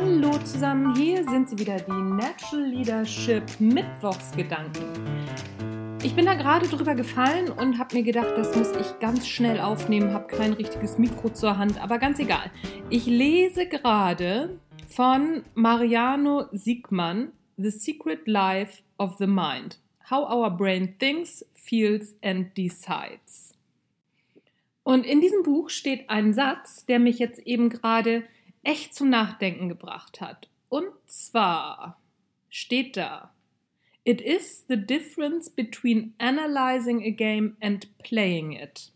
Hallo zusammen, hier sind sie wieder, die Natural Leadership Mittwochsgedanken. Ich bin da gerade drüber gefallen und habe mir gedacht, das muss ich ganz schnell aufnehmen, habe kein richtiges Mikro zur Hand, aber ganz egal. Ich lese gerade von Mariano Siegmann The Secret Life of the Mind. How Our Brain Thinks, Feels and Decides. Und in diesem Buch steht ein Satz, der mich jetzt eben gerade echt zum Nachdenken gebracht hat. Und zwar steht da, It is the difference between analyzing a game and playing it.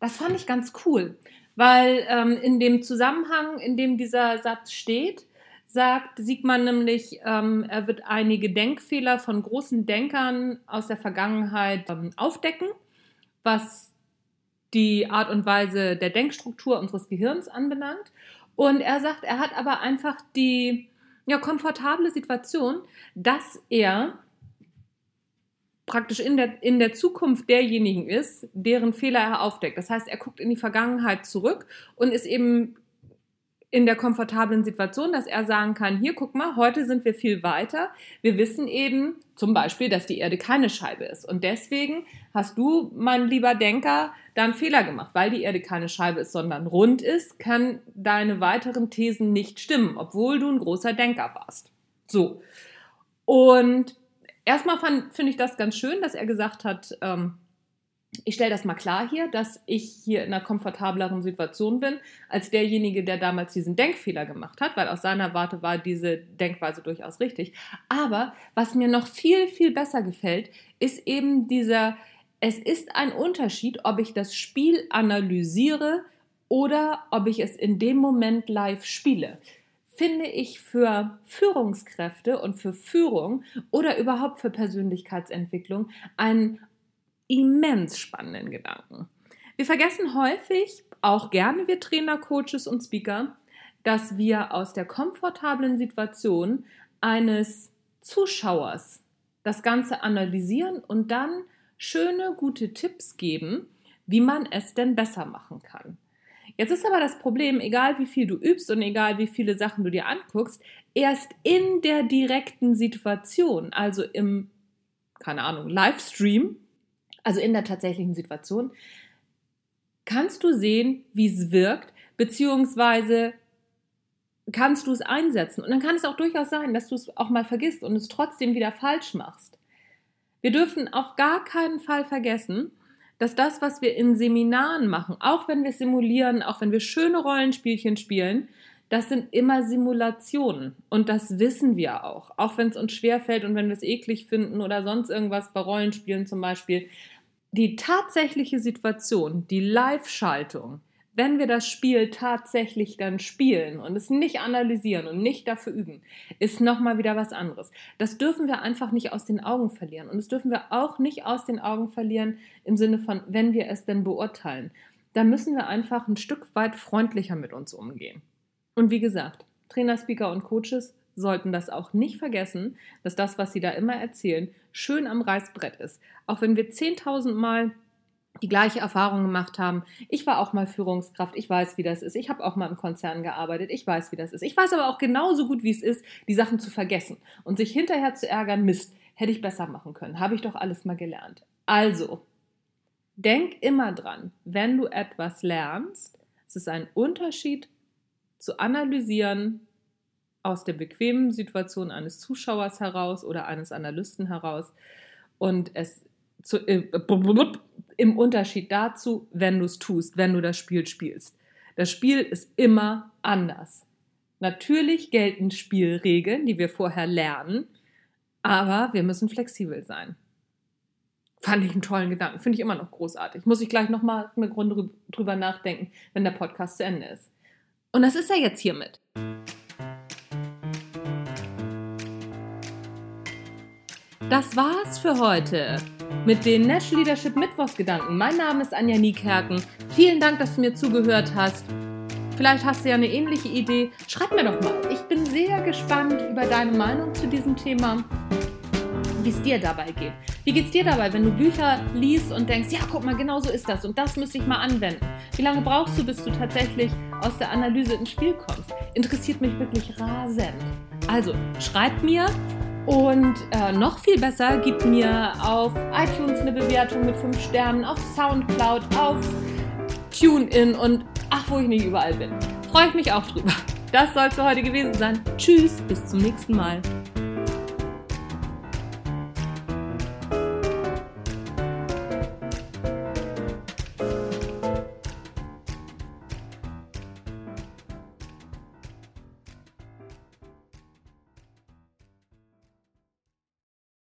Das fand ich ganz cool, weil ähm, in dem Zusammenhang, in dem dieser Satz steht, sagt Siegmann nämlich, ähm, er wird einige Denkfehler von großen Denkern aus der Vergangenheit ähm, aufdecken, was die Art und Weise der Denkstruktur unseres Gehirns anbelangt. Und er sagt, er hat aber einfach die ja, komfortable Situation, dass er praktisch in der, in der Zukunft derjenigen ist, deren Fehler er aufdeckt. Das heißt, er guckt in die Vergangenheit zurück und ist eben in der komfortablen Situation, dass er sagen kann, hier, guck mal, heute sind wir viel weiter. Wir wissen eben zum Beispiel, dass die Erde keine Scheibe ist. Und deswegen hast du, mein lieber Denker, da einen Fehler gemacht. Weil die Erde keine Scheibe ist, sondern rund ist, kann deine weiteren Thesen nicht stimmen, obwohl du ein großer Denker warst. So. Und erstmal finde ich das ganz schön, dass er gesagt hat, ähm, ich stelle das mal klar hier, dass ich hier in einer komfortableren Situation bin als derjenige, der damals diesen Denkfehler gemacht hat, weil aus seiner Warte war diese Denkweise durchaus richtig. Aber was mir noch viel, viel besser gefällt, ist eben dieser, es ist ein Unterschied, ob ich das Spiel analysiere oder ob ich es in dem Moment live spiele finde ich für Führungskräfte und für Führung oder überhaupt für Persönlichkeitsentwicklung einen immens spannenden Gedanken. Wir vergessen häufig, auch gerne wir Trainer, Coaches und Speaker, dass wir aus der komfortablen Situation eines Zuschauers das Ganze analysieren und dann schöne, gute Tipps geben, wie man es denn besser machen kann. Jetzt ist aber das Problem, egal wie viel du übst und egal wie viele Sachen du dir anguckst, erst in der direkten Situation, also im, keine Ahnung, Livestream, also in der tatsächlichen Situation, kannst du sehen, wie es wirkt, beziehungsweise kannst du es einsetzen. Und dann kann es auch durchaus sein, dass du es auch mal vergisst und es trotzdem wieder falsch machst. Wir dürfen auf gar keinen Fall vergessen, dass das, was wir in Seminaren machen, auch wenn wir simulieren, auch wenn wir schöne Rollenspielchen spielen, das sind immer Simulationen. Und das wissen wir auch. Auch wenn es uns schwerfällt und wenn wir es eklig finden oder sonst irgendwas bei Rollenspielen zum Beispiel. Die tatsächliche Situation, die Live-Schaltung, wenn wir das Spiel tatsächlich dann spielen und es nicht analysieren und nicht dafür üben, ist nochmal wieder was anderes. Das dürfen wir einfach nicht aus den Augen verlieren. Und das dürfen wir auch nicht aus den Augen verlieren im Sinne von, wenn wir es denn beurteilen. Da müssen wir einfach ein Stück weit freundlicher mit uns umgehen. Und wie gesagt, Trainer, Speaker und Coaches sollten das auch nicht vergessen, dass das, was sie da immer erzählen, schön am Reißbrett ist. Auch wenn wir 10.000 Mal die gleiche Erfahrung gemacht haben. Ich war auch mal Führungskraft, ich weiß, wie das ist. Ich habe auch mal im Konzern gearbeitet, ich weiß, wie das ist. Ich weiß aber auch genauso gut, wie es ist, die Sachen zu vergessen und sich hinterher zu ärgern, Mist, hätte ich besser machen können, habe ich doch alles mal gelernt. Also, denk immer dran, wenn du etwas lernst, es ist ein Unterschied, zu analysieren aus der bequemen Situation eines Zuschauers heraus oder eines Analysten heraus und es zu, äh, im Unterschied dazu, wenn du es tust, wenn du das Spiel spielst. Das Spiel ist immer anders. Natürlich gelten Spielregeln, die wir vorher lernen, aber wir müssen flexibel sein. Fand ich einen tollen Gedanken, finde ich immer noch großartig. Muss ich gleich nochmal eine Grunde drüber nachdenken, wenn der Podcast zu Ende ist. Und das ist er jetzt hiermit. Das war's für heute mit den National Leadership Mittwochsgedanken. Mein Name ist Anja Niekerken. Vielen Dank, dass du mir zugehört hast. Vielleicht hast du ja eine ähnliche Idee. Schreib mir doch mal. Ich bin sehr gespannt über deine Meinung zu diesem Thema wie es dir dabei geht. Wie geht es dir dabei, wenn du Bücher liest und denkst, ja, guck mal, genau so ist das und das müsste ich mal anwenden? Wie lange brauchst du, bis du tatsächlich aus der Analyse ins Spiel kommst? interessiert mich wirklich rasend. Also schreibt mir und äh, noch viel besser, gibt mir auf iTunes eine Bewertung mit 5 Sternen, auf Soundcloud, auf TuneIn und ach, wo ich nicht überall bin. Freue ich mich auch drüber. Das soll es für heute gewesen sein. Tschüss, bis zum nächsten Mal.